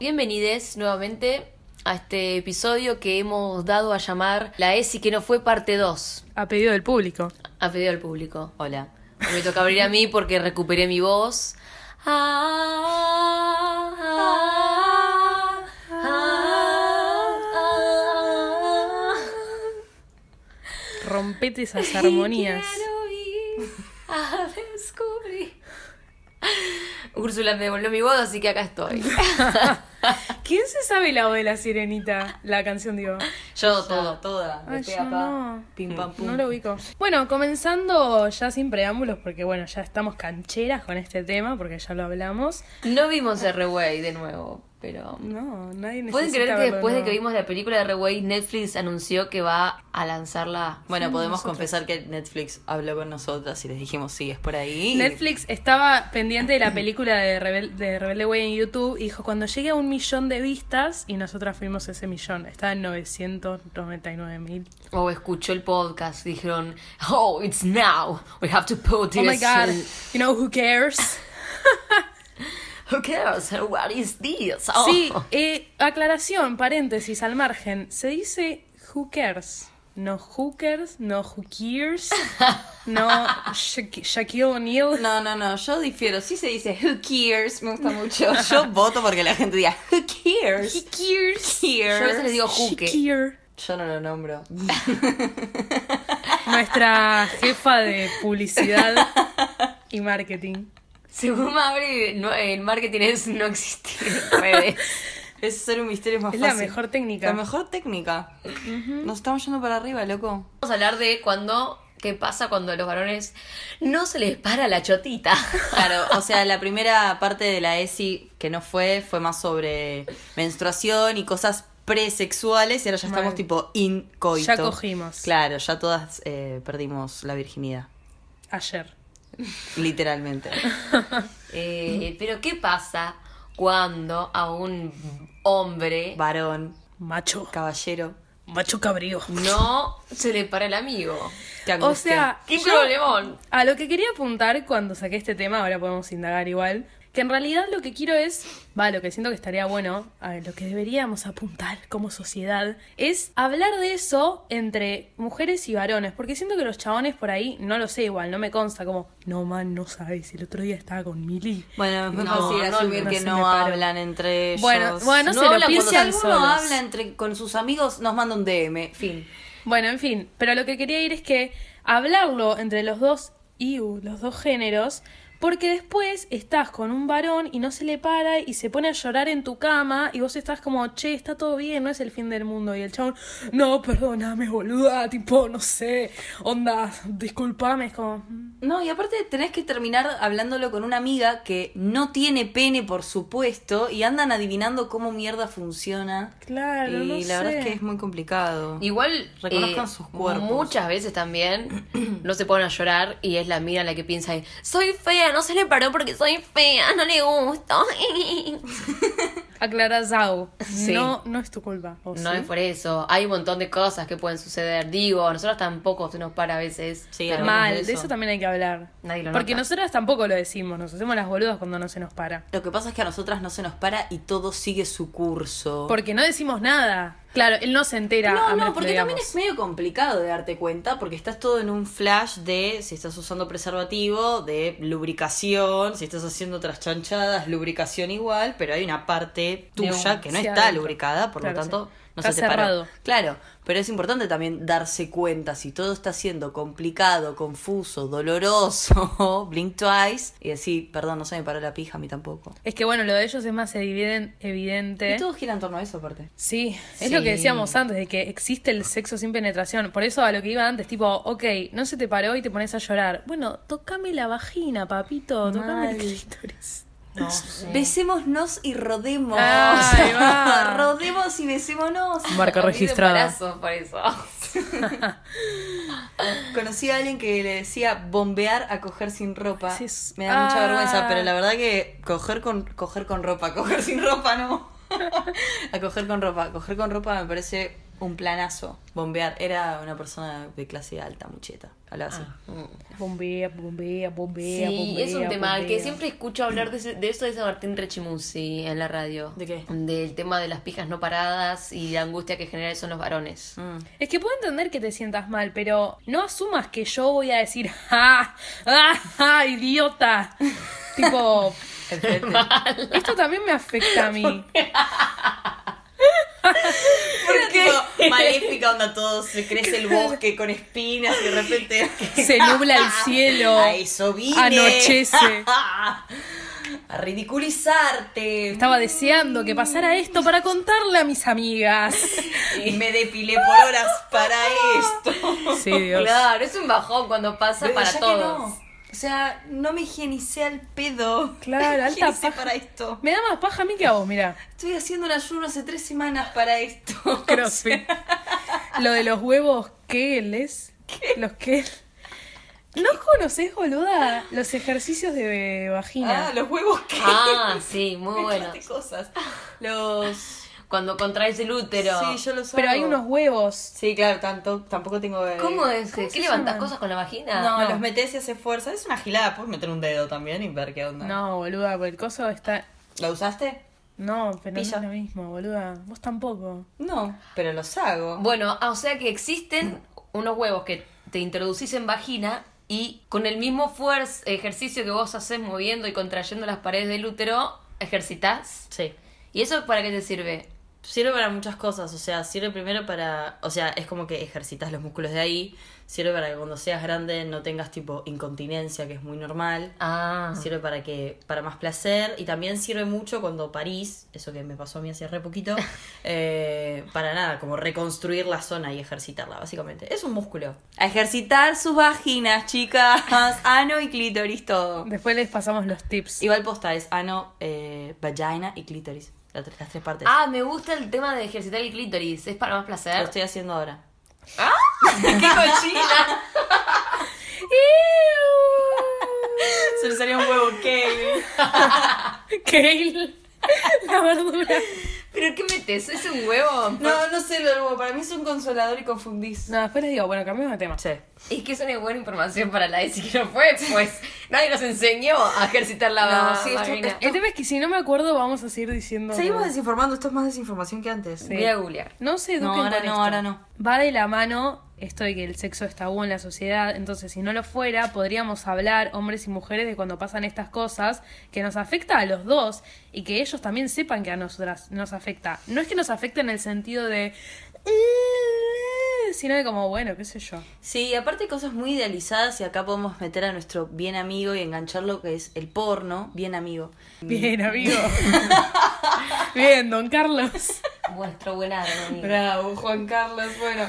Bienvenidos nuevamente a este episodio que hemos dado a llamar La ESI que no fue parte 2, A pedido del público. a pedido del público. Hola. Hoy Me toca abrir a mí porque recuperé mi voz. Ah, ah, ah. Rompete esas armonías. Quiero ir a descubrir. Úrsula me devolvió mi voz, así que acá estoy. ¿Quién se sabe la voz de la sirenita? La canción, digo. Yo todo. Toda, de Ay, yo no. pim pam pum. No lo ubico. Bueno, comenzando ya sin preámbulos, porque bueno, ya estamos cancheras con este tema, porque ya lo hablamos. No vimos R-Way de nuevo, pero... No, nadie necesita ¿Pueden creer que verlo después de nuevo. que vimos la película de R-Way, Netflix anunció que va a lanzarla? Bueno, podemos nosotros. confesar que Netflix habló con nosotras y les dijimos, sí, es por ahí. Netflix estaba pendiente de la película de, Rebel de Rebelde Way en YouTube y dijo, cuando llegue a un millón de vistas, y nosotras fuimos ese millón, estaba en 999 mil. O escuchó el podcast, dijeron, oh, it's now, we have to put Oh my this, god, you know who cares? who cares, what is this? Oh. Sí, eh, aclaración, paréntesis al margen. Se dice who cares. No hookers, no who cares, no Sha- Shaquille O'Neal. No, no, no, yo difiero. Sí se dice who cares, me gusta mucho. Yo voto porque la gente diga who cares. He cares. Yo a veces les digo. Shakir. Yo no lo nombro. Nuestra jefa de publicidad y marketing. Según Mabri, no, el marketing es no existir en redes. Es ser un misterio más Es la fácil. mejor técnica. La mejor técnica. Nos estamos yendo para arriba, loco. Vamos a hablar de cuando, qué pasa cuando a los varones no se les para la chotita. Claro, o sea, la primera parte de la ESI que no fue, fue más sobre menstruación y cosas presexuales y ahora ya estamos Mal. tipo in coito. Ya cogimos. Claro, ya todas eh, perdimos la virginidad, Ayer. Literalmente. Eh, pero ¿qué pasa cuando a un hombre Varón, Macho. caballero, Macho cabrío. no se le para el amigo? qué O sea, ¡Qué problemón! A lo que quería apuntar cuando saqué este tema, ahora podemos indagar igual, que en realidad lo que quiero es, va, lo que siento que estaría bueno, a ver, lo que deberíamos apuntar como sociedad, es hablar de eso entre mujeres y varones, porque siento que los chabones por ahí, no lo sé igual, no me consta, como, no man, no sabes, el otro día estaba con Mili. Bueno, es muy No, fácil no, asumir no que no me hablan entre ellos. Bueno, bueno, No se lo hablan cuando si alguno solos. habla entre, con sus amigos, nos manda un DM, fin. Bueno, en fin, pero lo que quería ir es que hablarlo entre los dos, iu, los dos géneros, porque después estás con un varón y no se le para y se pone a llorar en tu cama y vos estás como, che, está todo bien, no es el fin del mundo. Y el chabón, no, perdóname, boluda, tipo, no sé, onda, disculpame, es como, "Mm". No, y aparte tenés que terminar hablándolo con una amiga que no tiene pene, por supuesto, y andan adivinando cómo mierda funciona. claro, y no la verdad es que es muy complicado. Igual Reconozcan eh, sus cuerpos. Muchas veces también no se ponen a llorar y es la mira la que piensa soy fea, no se le paró porque soy fea, no le gusto. Aclara Zau, Sí. no, no es tu culpa. ¿o No sí? es por eso, hay un montón de cosas que pueden suceder. Digo, a nosotros tampoco se nos para a veces. Sí, Mal, de de eso. eso también hay que hablar. Nadie lo Porque nota. nosotras tampoco lo decimos, nos hacemos las boludas cuando no se nos para. Lo que pasa es que a nosotras no se nos para y todo sigue su curso. Porque no decimos nada. Claro, él no se entera. a No, menos no, que porque también es medio complicado de darte cuenta, porque estás todo en un flash de si estás usando preservativo, de lubricación, si estás haciendo otras chanchadas, lubricación igual, pero hay una parte tuya un- que no está adentro. lubricada, por Claro, lo tanto sí. No Está se cerrado. Claro, pero es importante también darse cuenta si todo está siendo complicado, confuso, doloroso, blink twice, y decir, perdón, no se me paró la pija, a mí tampoco. Es que bueno, lo de ellos es más eviden- evidente. Y todo gira en torno a eso, aparte. Sí, es Sí. lo que decíamos antes, de que existe el sexo sin penetración. Por eso a lo que iba antes, tipo, ok, no se te paró y te pones a llorar. Bueno, tocame la vagina, papito, tocame el Mal. clítoris. No sé. Besémonos y rodemos. Ahí va. rodemos y besémonos. Marca registrada. por eso. Conocí a alguien que le decía bombear a coger sin ropa. Sí, es- Me da mucha Ah. vergüenza, pero la verdad que coger con, coger con ropa, coger sin ropa no. a coger con ropa. Coger con ropa me parece un planazo. Bombear. Era una persona de clase alta, mucheta. Hablaba así. Bombea, bombea, bombea, Sí, bombea, es un tema bombea. que siempre escucho hablar de, ese- de eso de San Martín Rechimusi en la radio. ¿De qué? Del tema de las pijas no paradas y la angustia que genera eso en los varones. Mm. Es que puedo entender que te sientas mal, pero no asumas que yo voy a decir, ¡ah! ¡ah! ah, idiota! tipo, esto también me afecta a mí. Porque maléfica onda todo, se crece el bosque con espinas y de repente Se nubla el cielo. a eso vine. Anochece. a ridiculizarte. Estaba deseando que pasara esto para contarle a mis amigas. Y me depilé por horas para esto. Sí, Dios. Claro, es un bajón cuando pasa Pero para todos. No. O sea, no me higienicé al pedo. Claro, alta paja. para esto. Me da más paja a mí que a vos, mira. Estoy haciendo un ayuno hace tres semanas para esto. Crossfit. Lo de los huevos Kegels. Los que. ¿No conoces, boluda, los ejercicios de vagina? Ah, los huevos que. Ah, sí, muy bueno. de cosas. Los. Cuando contraes el útero. Sí, yo los Pero hay unos huevos. Sí, claro, tanto, tampoco tengo. eh, ¿Cómo es? ¿Cómo ¿Qué levantas cosas con la vagina? No, los metes y hace fuerza. Es una gilada. Puedes meter un dedo también y ver qué onda. No, boluda, porque el coso está. ¿Lo usaste? No, pero Pilla. no es lo mismo, boluda. Vos tampoco. No, pero los hago. Bueno, ah, o sea que existen unos huevos que te introducís en vagina y con el mismo fuerza, ejercicio que vos haces moviendo y contrayendo las paredes del útero, ejercitas. Sí. ¿Y eso para qué te sirve? Sirve para muchas cosas, o sea, sirve primero para, o sea, es como que ejercitas los músculos de ahí, sirve para que cuando seas grande no tengas tipo incontinencia, que es muy normal, Ah, sirve para que, para más placer, y también sirve mucho cuando parís, eso que me pasó a mí hace re poquito, eh, para nada, como reconstruir la zona y ejercitarla, básicamente. Es un músculo. A ejercitar sus vaginas, chicas, ano y clítoris, todo. Después les pasamos los tips. Igual posta es ano, eh, vagina y clítoris, las, tres- las tres partes. Ah, me gusta el tema de ejercitar el clítoris. ¿Es para más Lo placer? estoy haciendo ahora. ¡Qué cochina! Se le salió un huevo Kale. Kale. La verdura. ¿Pero qué metes? ¿Es un huevo? No, no sé lo huevo. Para mí es un consolador y confundís. No, después les digo, bueno, cambiamos de tema. Sí. Es que es una buena información para la ESI que no fue, pues nadie nos enseñó a ejercitar la No, sí, esto- vagina. El tema es que si no me acuerdo, vamos a seguir diciendo. Seguimos desinformando. Esto es más desinformación que antes. Sí. Voy a googlear. No se eduquen No, ahora con no, esto. ahora no. Va de la mano esto de que el sexo es tabú en la sociedad, entonces si no lo fuera, podríamos hablar, hombres y mujeres, de cuando pasan estas cosas, que nos afecta a los dos y que ellos también sepan que a nosotras nos afecta. No es que nos afecte en el sentido de... "Eh", sino de como, bueno, qué sé yo. Sí, aparte cosas muy idealizadas y acá podemos meter a nuestro bien amigo y engancharlo que es el porno. Bien amigo. Bien, amigo. Bien, don Carlos. Vuestro buen amigo. Bravo, Juan Carlos. Bueno,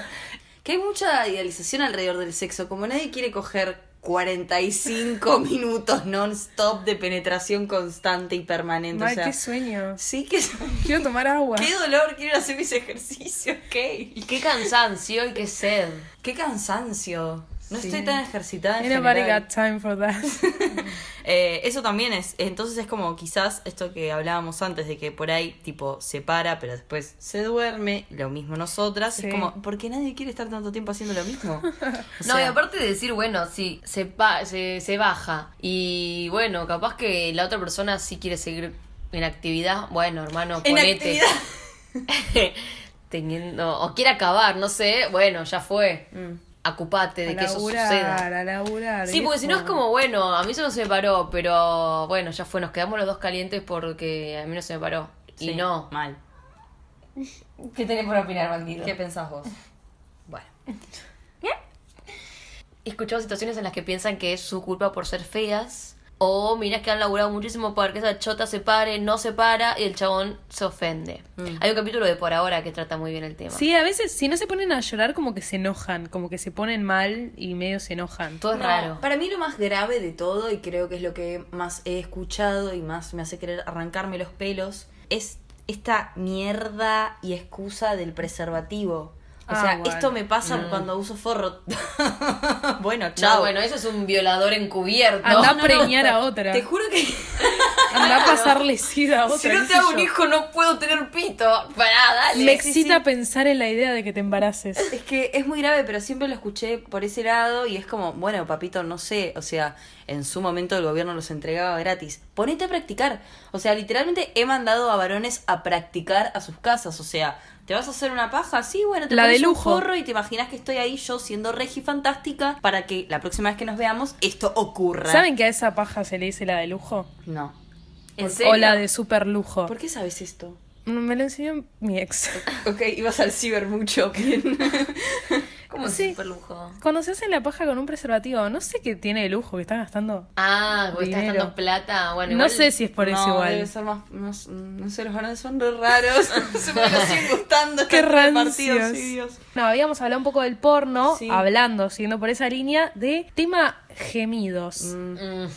que hay mucha idealización alrededor del sexo. Como nadie quiere coger 45 minutos non-stop de penetración constante y permanente. Ay, o sea, qué sueño. sí que Quiero tomar agua. qué dolor, quiero hacer mis ejercicios, ¿qué? Qué cansancio y qué sed. Qué cansancio. No Sí. estoy tan ejercitada en Ain't nobody general. got time for that. Eh, eso también es, entonces es como quizás esto que hablábamos antes de que por ahí tipo se para pero después se duerme, lo mismo nosotras, Sí. es como, porque nadie quiere estar tanto tiempo haciendo lo mismo? O No, y aparte de decir, bueno, sí, se, pa- se, se baja. Y bueno, capaz que la otra persona sí quiere seguir en actividad. Bueno, hermano, en ponete. actividad. Teniendo. O quiere acabar, no sé. Bueno, ya fue. Mm. Acupate de a que eso suceda. a laburar. Sí, porque si no es como, bueno, a mí se no se me paró, pero bueno, ya fue, nos quedamos los dos calientes porque a mí no se me paró. Y no. Mal. ¿Qué tenés por opinar, bandido? ¿Qué pensás vos? Bueno. He escuchado situaciones en las que piensan que es su culpa por ser feas. O miras que han laburado muchísimo para que esa chota se pare, no se para y el chabón se ofende. Mm. Hay un capítulo de Por Ahora que trata muy bien el tema. Sí, a veces si no se ponen a llorar como que se enojan, como que se ponen mal y medio se enojan. Todo es No, raro. Para mí lo más grave de todo, y creo que es lo que más he escuchado y más me hace querer arrancarme los pelos, es esta mierda y excusa del preservativo. O Ah, sea, bueno. esto me pasa cuando uso forro. bueno, No, chao. bueno, eso es un violador encubierto. Anda No, a preñar no, a otra. Te juro que Anda a pasarle sida a otra. Si no te hago un hijo, no puedo tener pito. Pará, dale. Me sí, excita sí. pensar en la idea de que te embaraces. Es que es muy grave, pero siempre lo escuché por ese lado y es como, bueno, papito, no sé, o sea, en su momento el gobierno los entregaba gratis. Ponete a practicar. O sea, literalmente he mandado a varones a practicar a sus casas, o sea, ¿te vas a hacer una paja? Sí, bueno, te La pones de un forro y te imaginas que estoy ahí yo siendo regi fantástica para que la próxima vez que nos veamos esto ocurra. ¿Saben que a esa paja se le dice la de lujo? No. ¿En O serio? la de super lujo. ¿Por qué sabes esto? Me lo enseñó mi ex. Ok, ibas al ciber mucho. bien. ¿Cómo es Sí. super lujo? Cuando se hacen la paja con un preservativo, no sé qué tiene de lujo que están gastando. Ah, porque estás Dinero. gastando plata. Bueno, No sé si es por eso igual. debe ser más, más- no sé, los varones son re raros. Se me siguen gustando. Qué rancios. repartidos, sí, Dios. No, habíamos hablado un poco del porno, Sí. hablando, siguiendo por esa línea, de tema gemidos. Mm.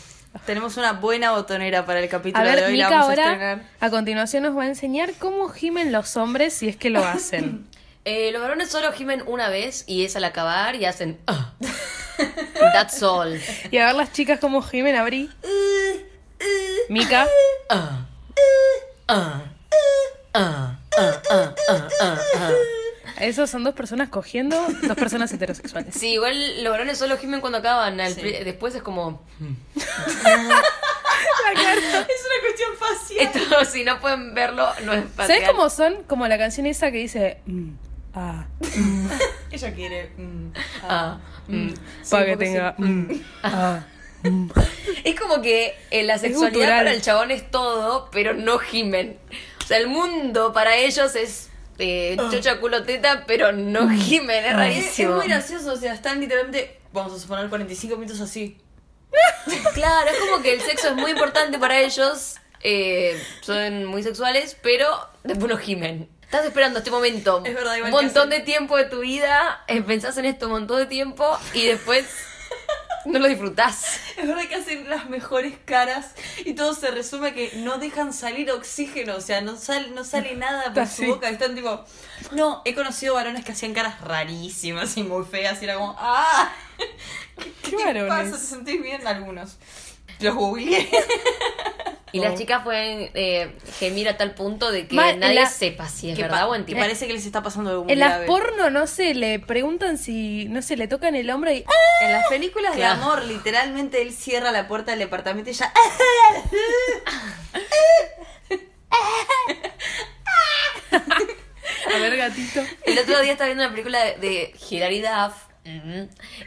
Tenemos una buena botonera para el capítulo A de ver, hoy. la vamos a ahora estrenar. a continuación nos va a enseñar cómo gimen los hombres si es que lo hacen. Eh, los varones solo gimen una vez y es al acabar y hacen. Ah". That's all. Y a ver las chicas como gimen, Abri. Mica. Ah. Ah. ah. Esos son dos personas cogiendo, dos personas heterosexuales. Sí, igual los varones solo gimen cuando acaban. Después es como. Hmm". Es una cuestión fácil. Esto, si no pueden verlo, no es fácil. ¿Sabes cómo son? Como la canción esa que dice. Hmm" ah, Ella quiere. mm, Ah. mm. para que tenga. sí. mm, ah. Es como que eh, la sexualidad para el chabón es todo, pero no gimen. O sea, el mundo para ellos es eh, chocha, culo, teta, pero no gimen. Es Es, es rarísimo. muy gracioso, o sea, están literalmente, vamos a suponer, 45 minutos así. Claro, es como que el sexo es muy importante para ellos. eh, son muy sexuales, pero después no gimen. Estás esperando este momento. Es verdad, igual un montón de tiempo de tu vida. eh, pensás en esto un montón de tiempo y después no lo disfrutás. Es verdad que hacen las mejores caras y todo se resume a que no dejan salir oxígeno, o sea, no sale, no sale nada por su boca. Están tipo. No, he conocido varones que hacían caras rarísimas y muy feas y era como. ¡Ah! ¿Qué ¿Qué varones? pasa? ¿Te sentís bien? Algunos. Los googleé. Y las chicas pueden eh, gemir a tal punto de que Ma- nadie la- sepa si es Que verdad o que mentira. parece que les está pasando algo muy En las porno, no sé, le preguntan si, no sé, le tocan el hombro y... En las películas Claro. de amor, literalmente él cierra la puerta del departamento y ya. A ver, gatito. El otro día estaba viendo una película de, de Hilary Duff.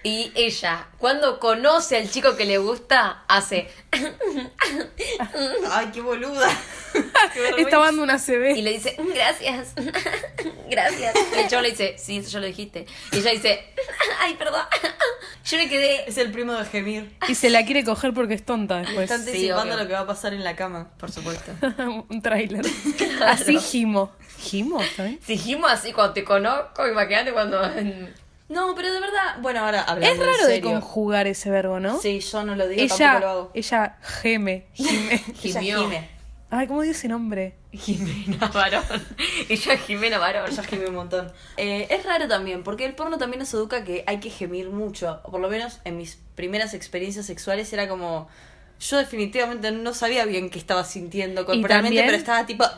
Y ella, cuando conoce al chico que le gusta, hace. Ay, qué boluda. Qué. Estaba dando una CB. Y le dice, "Mm, gracias, gracias. Y el chavo le dice, sí, eso ya lo dijiste. Y ella dice, ay, perdón. Yo me quedé. Es el primo de gemir. Y se la quiere coger porque es tonta después. Está Sí, anticipando lo que va a pasar en la cama, por supuesto. un tráiler. Así gimo. ¿Gimo? ¿sabes? Si Jimo así cuando te conozco, imagínate cuando. No, pero de verdad, bueno, ahora hablando Es raro en de serio. conjugar ese verbo, ¿no? Sí, yo no lo digo, tampoco lo ella, hago. ella geme, gime. Ella Gimió. gime. Ay, ¿cómo dice ese nombre? Jimena Varón. Ella es Jimena Varón. Ella gime un montón. Eh, es raro también, porque el porno también nos educa que hay que gemir mucho. O por lo menos en mis primeras experiencias sexuales era como... Yo definitivamente no sabía bien qué estaba sintiendo corporalmente, también- pero estaba tipo...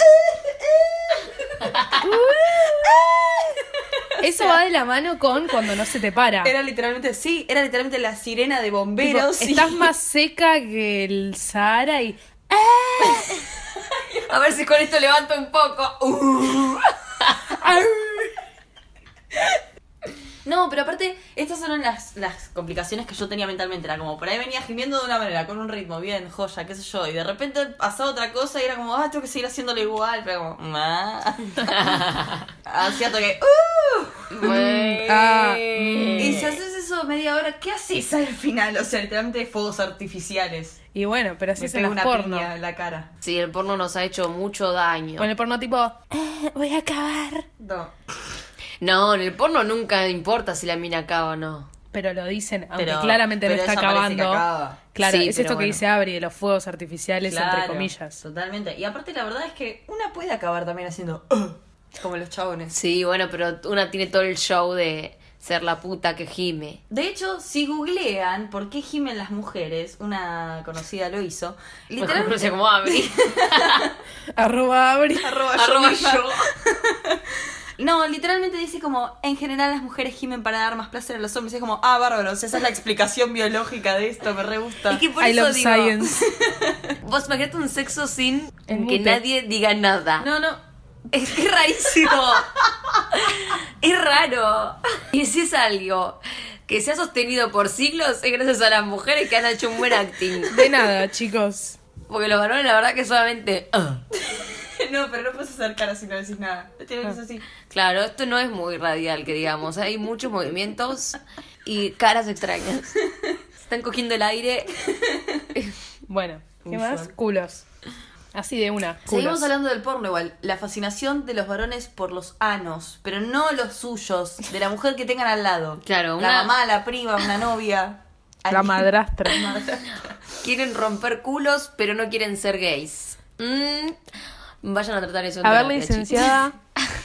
Eso va de la mano con cuando no se te para. Era literalmente, sí, era literalmente la sirena de Tipo, bomberos. y- estás más seca que el Sahara y... A ver si con esto levanto un poco. Uh. No, pero aparte, estas eran las, las complicaciones que yo tenía mentalmente. Era como, por ahí venía gimiendo de una manera, con un ritmo, bien, joya, qué sé yo. Y de repente pasaba otra cosa y era como, ah, tengo que seguir haciéndolo igual. Pero como, ah. Hacía toque, uh. Ah, Y si haces eso media hora, ¿qué haces al final? O sea, literalmente fuegos artificiales. Y bueno, pero así las una porno. piña en la cara. Sí, el porno nos ha hecho mucho daño. Con el porno tipo... "Ah, voy a acabar. No. No, en el porno nunca importa si la mina acaba o no. Pero lo dicen, aunque Pero- claramente pero no está ella parece que acabando. acaba. Claro, Sí, es pero esto que bueno. dice Abri de los fuegos artificiales, entre Claro, comillas. Totalmente. Y aparte, la verdad es que una puede acabar también haciendo, "Ugh", como los chabones. Sí, bueno, pero una tiene todo el show de, ser la puta que gime. De hecho, si googlean por qué gimen las mujeres, una conocida lo hizo, Mejor literalmente... conocida como Abri. Arroba Abri. Arroba Arroba yo misma. yo. No, literalmente dice como, en general las mujeres gimen para dar más placer a los hombres. Y es como, ah, bárbaro, o sea, esa es la explicación biológica de esto, me re gusta. Es que por I eso love digo, science. vos imagínate un sexo sin En que mute. nadie diga nada. No, no, Es que es rarísimo. es raro. Y si es algo que se ha sostenido por siglos, es gracias a las mujeres que han hecho un buen acting. De nada, chicos. Porque los varones, la verdad, que solamente. ah. no, pero no puedes hacer cara si no decís nada. Tiene que ser así. Claro, esto no es muy radial, que digamos. Hay muchos movimientos y caras extrañas. Están cogiendo el aire. Bueno, ¿qué más? Culos. Así de una. Seguimos Culos. hablando del porno igual. La fascinación de los varones por los anos, pero no los suyos, de la mujer que tengan al lado. Claro, La una- mamá, la prima, una novia. La madrastra. Quieren romper culos, pero no quieren ser gays. Mm, vayan a tratar eso en A ver, licenciada,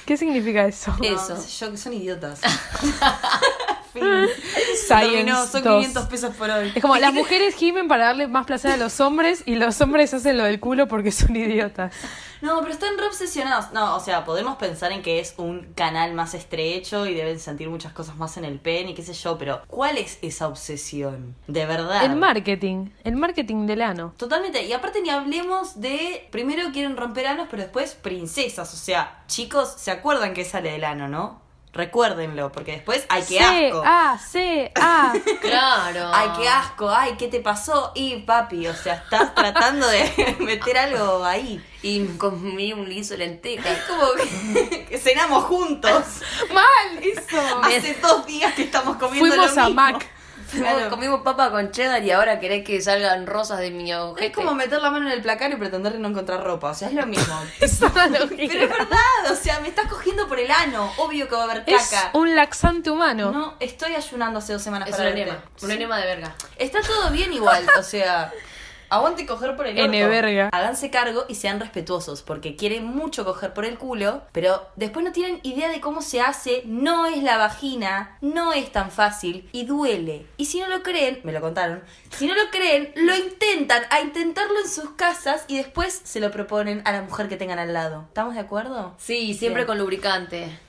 ¿qué significa eso? No, Eso. qué sé yo, que son idiotas. fin. Science Terminó, son 2. 500 pesos por hoy. Es como las mujeres gimen para darle más placer a los hombres y los hombres hacen lo del culo porque son idiotas. No, pero están re obsesionados. No, o sea, podemos pensar en que es un canal más estrecho y deben sentir muchas cosas más en el pen y qué sé yo, pero ¿cuál es esa obsesión? De verdad. El marketing, el marketing del ano. Totalmente. Y aparte ni hablemos de. Primero quieren romper anos, pero después princesas. O sea, chicos, ¿se acuerdan que sale del ano, no? Recuérdenlo, porque después hay que C, asco. A, C, A. Claro. Ay, qué asco, ay, ¿qué te pasó? Y papi, o sea, estás tratando de meter algo ahí. Y comí un liso lenteja. Es como que, que cenamos juntos. Mal, eso. Hace dos días que estamos comiendo Fuimos lo a. Mac. Claro. Comimos papa con cheddar y ahora querés que salgan rosas de mi ojete. Es como meter la mano en el placar y pretender no encontrar ropa. O sea, es lo mismo. Es. Pero es verdad, o sea, me estás cogiendo por el ano. Obvio que va a haber Es caca. un laxante humano. No, estoy ayunando hace dos semanas Es para un enema. Un enema de verga. Está todo bien igual, o sea, aguante coger por el orto. N verga. Háganse cargo y sean respetuosos, porque quieren mucho coger por el culo, pero después no tienen idea de cómo se hace, no es la vagina, no es tan fácil y duele. Y si no lo creen, me lo contaron, si no lo creen, lo intentan a intentarlo en sus casas y después se lo proponen a la mujer que tengan al lado. ¿Estamos de acuerdo? Sí, siempre Bien. con lubricante.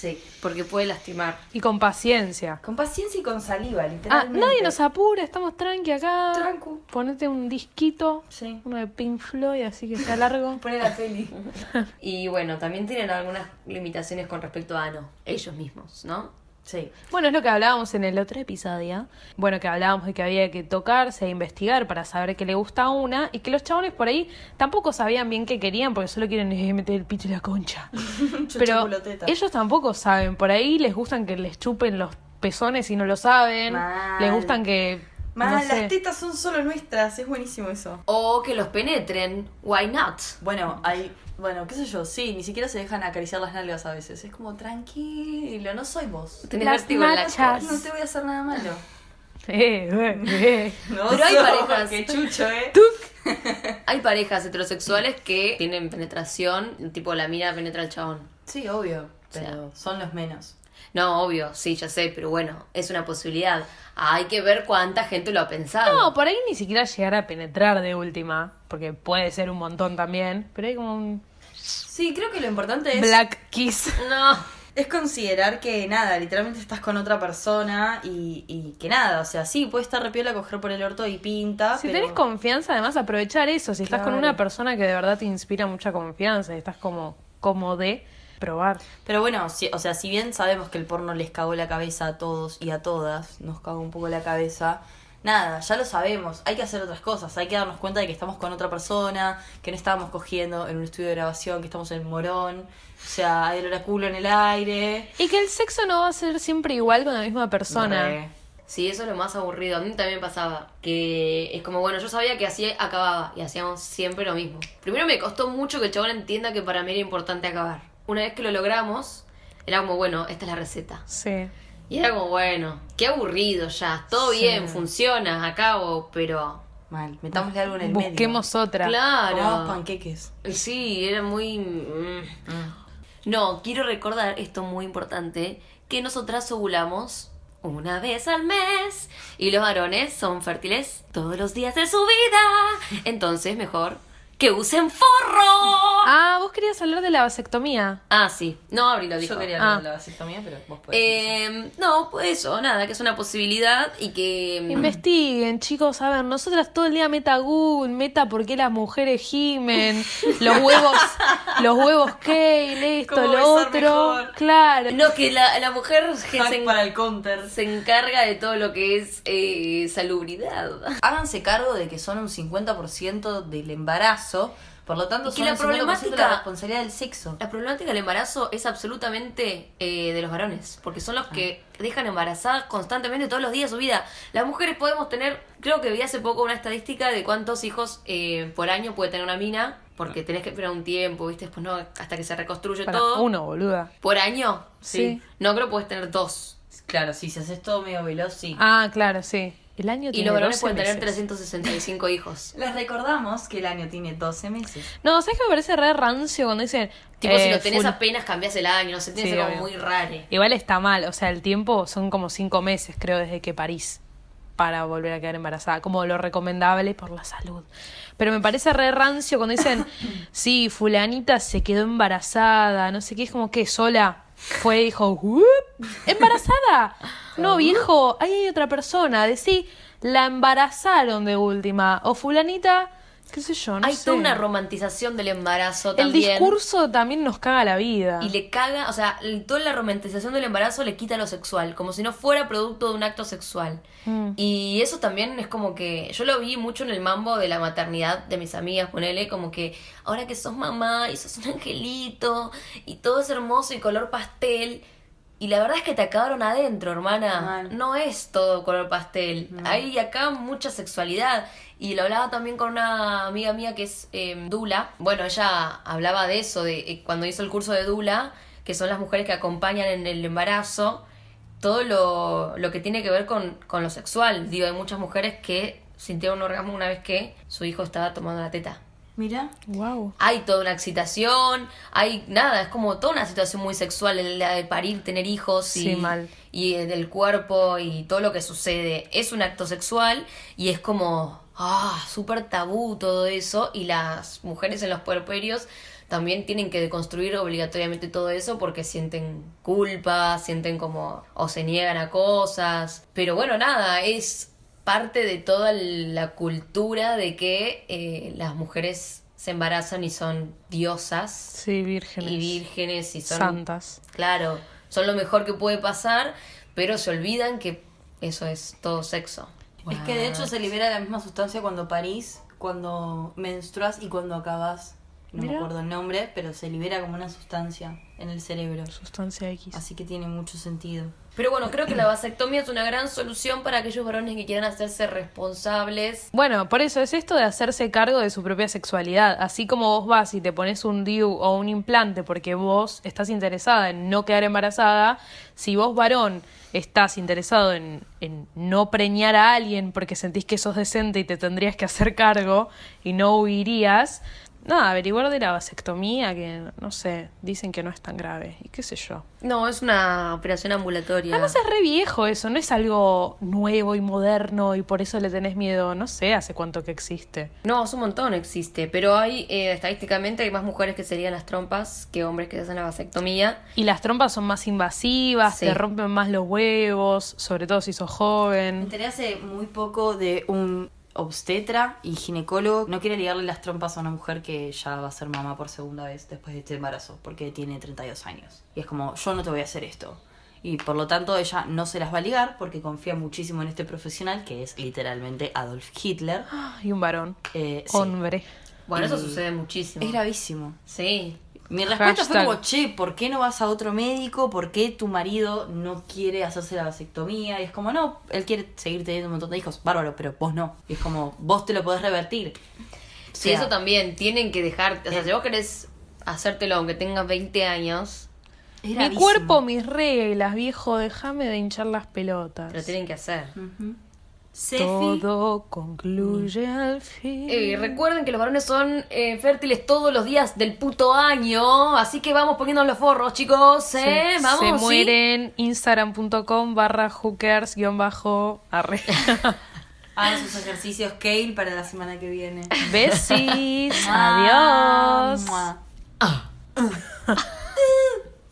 Sí. Porque puede lastimar. Y con paciencia. Con paciencia y con saliva, Ah, literalmente. nadie nos apura, estamos tranqui acá. Trancu. Ponete un disquito, Sí. uno de Pink Floyd, así que sea largo. Pone la peli. Y bueno, también tienen algunas limitaciones con respecto a ano. Ellos mismos, ¿no? Sí. Bueno, es lo que hablábamos en el otro episodio. Bueno, que hablábamos de que había que tocarse e investigar para saber qué le gusta a una y que los chabones por ahí tampoco sabían bien qué querían porque solo quieren eh, meter el pito y la concha. Pero ellos tampoco saben. Por ahí les gustan que les chupen los pezones y no lo saben. Mal. Les gustan que... No sé. las tetas son solo nuestras, es buenísimo eso. O que los penetren. Why not? Bueno, hay, bueno, qué sé yo, sí, ni siquiera se dejan acariciar las nalgas a veces. Es como tranquilo, no soy vos. Tenés vértigo en la cola. No te voy a hacer nada malo. Eh, eh, eh. No Pero hay parejas- Qué chucho, eh. Hay parejas heterosexuales que tienen penetración, tipo la mina penetra al chabón. Sí, obvio. sea. Pero son los menos. No, obvio, sí, ya sé, pero bueno, es una posibilidad. Hay que ver cuánta gente lo ha pensado. No, por ahí ni siquiera llegar a penetrar de última, porque puede ser un montón también, pero hay como un Sí, creo que lo importante es, black kiss. No. es considerar que nada, literalmente estás con otra persona y, y que nada, o sea, sí, puede estar repiola coger por el orto y pinta. Si pero... tenés confianza, además aprovechar eso. Si estás con una persona que de verdad te inspira mucha confianza y estás como cómodo de probar. Pero bueno, si- o sea, si bien sabemos que el porno les cagó la cabeza a todos y a todas, nos cagó un poco la cabeza, nada, ya lo sabemos, hay que hacer otras cosas, hay que darnos cuenta de que estamos con otra persona, que no estábamos cogiendo en un estudio de grabación, que estamos en Morón, o sea, hay el oráculo en el aire. Y que el sexo no va a ser siempre igual con la misma persona. Re. Sí, eso es lo más aburrido. A mí también pasaba. Que es como, bueno, yo sabía que así acababa y hacíamos siempre lo mismo. Primero me costó mucho que el chabón entienda que para mí era importante acabar. Una vez que lo logramos, era como, bueno, esta es la receta. Sí. Y era como, bueno, qué aburrido ya. Todo Sí. bien, funciona, acabo, pero. Mal, metámosle algo en el medio. Busquemos otra. Comamos Claro. panqueques. Sí, era muy. mm. No, quiero recordar esto muy importante, que nosotras ovulamos una vez al mes y los varones son fértiles todos los días de su vida. Entonces, mejor que usen forro. Ah, vos querías hablar de la vasectomía. Ah, sí. No, Abril lo dijo. Yo quería Ah. hablar de la vasectomía, pero vos podés. Eh, no, pues eso, nada, que es una posibilidad y que... mm, Investiguen, chicos, a ver, nosotras todo el día meta Google, meta por qué las mujeres gimen, los huevos, los huevos Kale, esto, ¿Cómo lo otro. mejor? Claro. No, que la, la mujer que se, para el counter. se encarga de todo lo que es eh, salubridad. Háganse cargo de que son un 50% del embarazo, por lo tanto Y que son la el 50% de la problemática- responsabilidad del sexo. La problemática del embarazo es absolutamente eh, de los varones, porque son los que dejan embarazadas constantemente todos los días de su vida. Las mujeres podemos tener, creo que vi hace poco una estadística de cuántos hijos eh, por año puede tener una mina, porque tenés que esperar un tiempo, ¿viste? Después no, hasta que se reconstruye Para todo. uno, boluda. ¿Por año? Sí. No creo que puedes tener dos. Claro, si se haces todo medio veloz, sí. Ah, claro, sí. El año Y tiene los varones 12 pueden tener meses. 365 hijos. Les recordamos que el año tiene 12 meses. No, ¿sabes qué me parece re rancio cuando dicen. Tipo, si eh, lo tenés full- apenas cambias el año, no sé, tiene que ser como muy raro. Igual está mal, o sea, el tiempo son como cinco meses, creo, desde que parís para volver a quedar embarazada, como lo recomendable por la salud. Pero me parece re rancio cuando dicen, sí, fulanita se quedó embarazada, no sé qué, es como que sola fue y dijo, "Whoop, ¿embarazada? No, viejo, ahí hay otra persona, decí, la embarazaron de última, o fulanita, qué sé yo, no Hay sé. toda una romantización del embarazo El también. discurso también nos caga la vida. Y le caga, o sea, el- toda la romantización del embarazo le quita lo sexual, como si no fuera producto de un acto sexual. Mm. Y eso también es como que, yo lo vi mucho en el mambo de la maternidad de mis amigas, ponele como que ahora que sos mamá y sos un angelito y todo es hermoso y color pastel. Y la verdad es que te acabaron adentro, hermana. Mal. No es todo color pastel. Hay acá mucha sexualidad. Y lo hablaba también con una amiga mía que es eh, Dula. Bueno, ella hablaba de eso, de eh, cuando hizo el curso de Dula, que son las mujeres que acompañan en el embarazo, todo lo, lo que tiene que ver con, con lo sexual. Digo, hay muchas mujeres que sintieron un orgasmo una vez que su hijo estaba tomando la teta. Mira. Wow. Hay toda una excitación, hay nada, es como toda una situación muy sexual, la de parir, tener hijos y, Sí, mal. y eh, del cuerpo y todo lo que sucede. Es un acto sexual y es como, ah, súper tabú todo eso y las mujeres en los puerperios también tienen que deconstruir obligatoriamente todo eso porque sienten culpa, sienten como o se niegan a cosas. Pero bueno, nada, es parte de toda la cultura de que eh, las mujeres se embarazan y son diosas Sí, vírgenes. y vírgenes y son Santas. claro, son lo mejor que puede pasar, pero se olvidan que eso es todo sexo. Es que de hecho se libera la misma sustancia cuando parís, cuando menstruas y cuando acabas. No me acuerdo el nombre, pero se libera como una sustancia en el cerebro. Sustancia X. Así que tiene mucho sentido. Pero bueno, creo que la vasectomía es una gran solución para aquellos varones que quieran hacerse responsables. Bueno, por eso es esto de hacerse cargo de su propia sexualidad. Así como vos vas y te pones un DIU o un implante porque vos estás interesada en no quedar embarazada, si vos varón estás interesado en, en no preñar a alguien porque sentís que sos decente y te tendrías que hacer cargo y no huirías, nada, averiguar de la vasectomía que, no sé, dicen que no es tan grave y qué sé yo. No, es una operación ambulatoria. Además es re viejo eso, no es algo nuevo y moderno y por eso le tenés miedo, no sé hace cuánto que existe. No, es un montón existe, pero hay eh, estadísticamente hay más mujeres que serían las trompas que hombres que se hacen la vasectomía. Y las trompas son más invasivas, Sí. te rompen más los huevos, sobre todo si sos Me joven. enteré hace muy poco de un obstetra y ginecólogo. No quiere ligarle las trompas a una mujer que ya va a ser mamá por segunda vez después de este embarazo, porque tiene 32 años. Y es como, yo no te voy a hacer esto. Y por lo tanto ella no se las va a ligar porque confía muchísimo en este profesional que es literalmente Adolf Hitler. Y un varón, Eh, sí. hombre. Bueno, eso sucede muchísimo. Es gravísimo. Sí. Mi respuesta fue como, che, ¿por qué no vas a otro médico? ¿Por qué tu marido no quiere hacerse la vasectomía? Y es como, no, él quiere seguir teniendo un montón de hijos. Bárbaro, pero vos no. Y es como, vos te lo podés revertir. Sí, O sea, eso también. Tienen que dejar. O sea, si vos querés hacértelo aunque tengas 20 años, Mi cuerpo, mis reglas, viejo, déjame de hinchar las pelotas. lo tienen que hacer. Ujú. Sefi. Todo concluye al fin. Eh, recuerden que los varones son eh, fértiles todos los días del puto año. Así que vamos poniendo los forros, chicos. ¿eh? Se- vamos. se ¿sí? mueren instagram.com barra hookers guion bajo arre. Hagan sus ejercicios Kale para la semana que viene. Besis. Adiós. Ah.